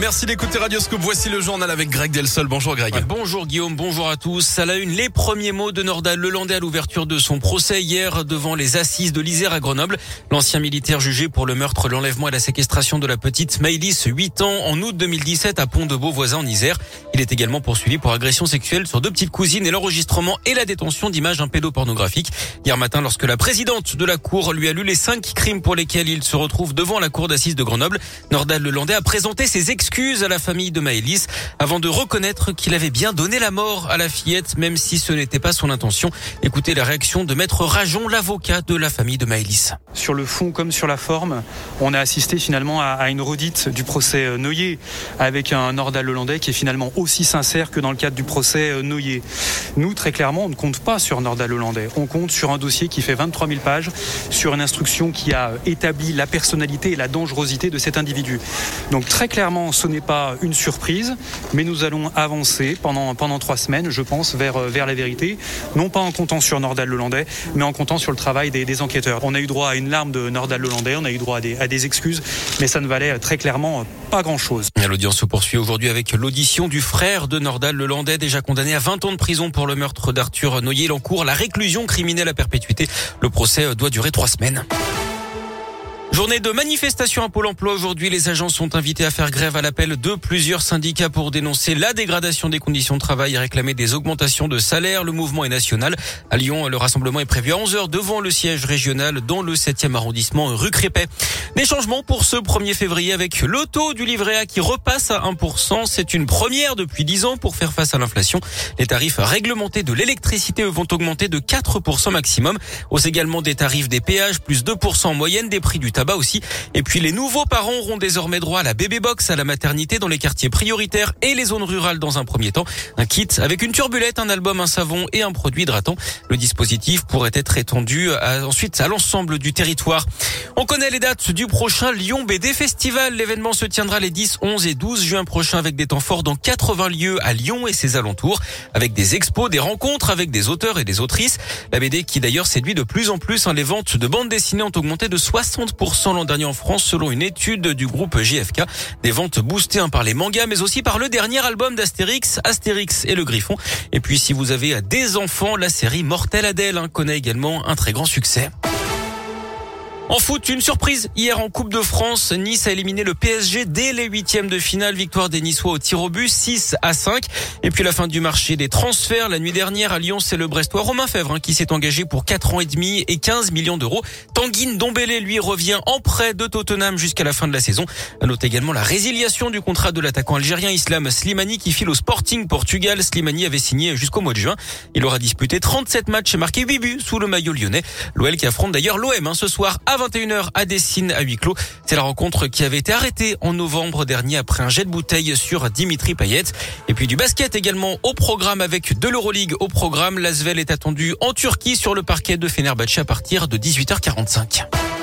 Merci d'écouter Radioscope. Voici le journal avec Greg Delsol. Bonjour Greg. Bonjour Guillaume, bonjour à tous. À la une, les premiers mots de Nordal Lelandais à l'ouverture de son procès hier devant les assises de l'Isère à Grenoble. L'ancien militaire jugé pour le meurtre, l'enlèvement et la séquestration de la petite Maëlys, 8 ans, en août 2017 à Pont-de-Beauvoisin en Isère. Il est également poursuivi pour agression sexuelle sur deux petites cousines et l'enregistrement et la détention d'images pédopornographiques. Hier matin, lorsque la présidente de la Cour lui a lu les cinq crimes pour lesquels il se retrouve devant la Cour d'assises de Grenoble, Nordal Lelandais a présenté ses excuses à la famille de Maëlys avant de reconnaître qu'il avait bien donné la mort à la fillette, même si ce n'était pas son intention. Écoutez la réaction de Maître Rajon, l'avocat de la famille de Maëlys. Sur le fond comme sur la forme, on a assisté finalement à une redite du procès Noyer avec un Nordal Lelandais qui est finalement aussi sincère que dans le cadre du procès Noyer. Nous, très clairement, on ne compte pas sur Nordal Hollandais. On compte sur un dossier qui fait 23 000 pages, sur une instruction qui a établi la personnalité et la dangerosité de cet individu. Donc très clairement, ce n'est pas une surprise, mais nous allons avancer pendant, trois semaines, je pense, vers, vers la vérité. Non pas en comptant sur Nordal Hollandais, mais en comptant sur le travail des, enquêteurs. On a eu droit à une larme de Nordal Hollandais, on a eu droit à des, excuses, mais ça ne valait très clairement pas grand-chose. L'audience se poursuit aujourd'hui avec l'audition du frère de Nordal Lelandais, déjà condamné à 20 ans de prison pour le meurtre d'Arthur Noyer. Il la réclusion criminelle à perpétuité. Le procès doit durer trois semaines. Journée de manifestation à Pôle emploi aujourd'hui. Les agents sont invités à faire grève à l'appel de plusieurs syndicats pour dénoncer la dégradation des conditions de travail et réclamer des augmentations de salaire. Le mouvement est national. À Lyon, le rassemblement est prévu à 11h devant le siège régional dans le 7e arrondissement rue Crépet. Des changements pour ce 1er février avec le taux du livret A qui repasse à 1%. C'est une première depuis 10 ans pour faire face à l'inflation. Les tarifs réglementés de l'électricité vont augmenter de 4% maximum. Hausse également des tarifs des péages, plus 2% en moyenne des prix du tabac bas aussi. Et puis les nouveaux parents auront désormais droit à la bébé box à la maternité dans les quartiers prioritaires et les zones rurales dans un premier temps. Un kit avec une turbulette, un album, un savon et un produit hydratant. Le dispositif pourrait être étendu ensuite à l'ensemble du territoire. On connaît les dates du prochain Lyon BD Festival. L'événement se tiendra les 10, 11 et 12 juin prochains avec des temps forts dans 80 lieux à Lyon et ses alentours, avec des expos, des rencontres avec des auteurs et des autrices. La BD qui d'ailleurs séduit de plus en plus. Hein, les ventes de bandes dessinées ont augmenté de 60% l'an dernier en France selon une étude du groupe JFK. Des ventes boostées hein, par les mangas mais aussi par le dernier album d'Astérix, Astérix et le Griffon. Et puis si vous avez des enfants, la série Mortel Adèle hein, connaît également un très grand succès. En foot, une surprise. Hier en Coupe de France, Nice a éliminé le PSG dès les huitièmes de finale. Victoire des Niçois au tir au but, 6 à 5. Et puis la fin du marché des transferts. La nuit dernière à Lyon, c'est le Brestois Romain Fèvre hein, qui s'est engagé pour 4 ans et demi et 15 millions d'euros. Tanguine Dombélé, lui, revient en prêt de Tottenham jusqu'à la fin de la saison. À note également la résiliation du contrat de l'attaquant algérien Islam Slimani qui file au Sporting Portugal. Slimani avait signé jusqu'au mois de juin. Il aura disputé 37 matchs et marqué 8 buts sous le maillot lyonnais. L'OL qui affronte d'ailleurs l'OM hein, ce soir à 21h à Dessine à huis clos. C'est la rencontre qui avait été arrêtée en novembre dernier après un jet de bouteille sur Dimitri Payet. Et puis du basket également au programme avec de l'Euroleague au programme. L'Asvel est attendu en Turquie sur le parquet de Fenerbahçe à partir de 18h45.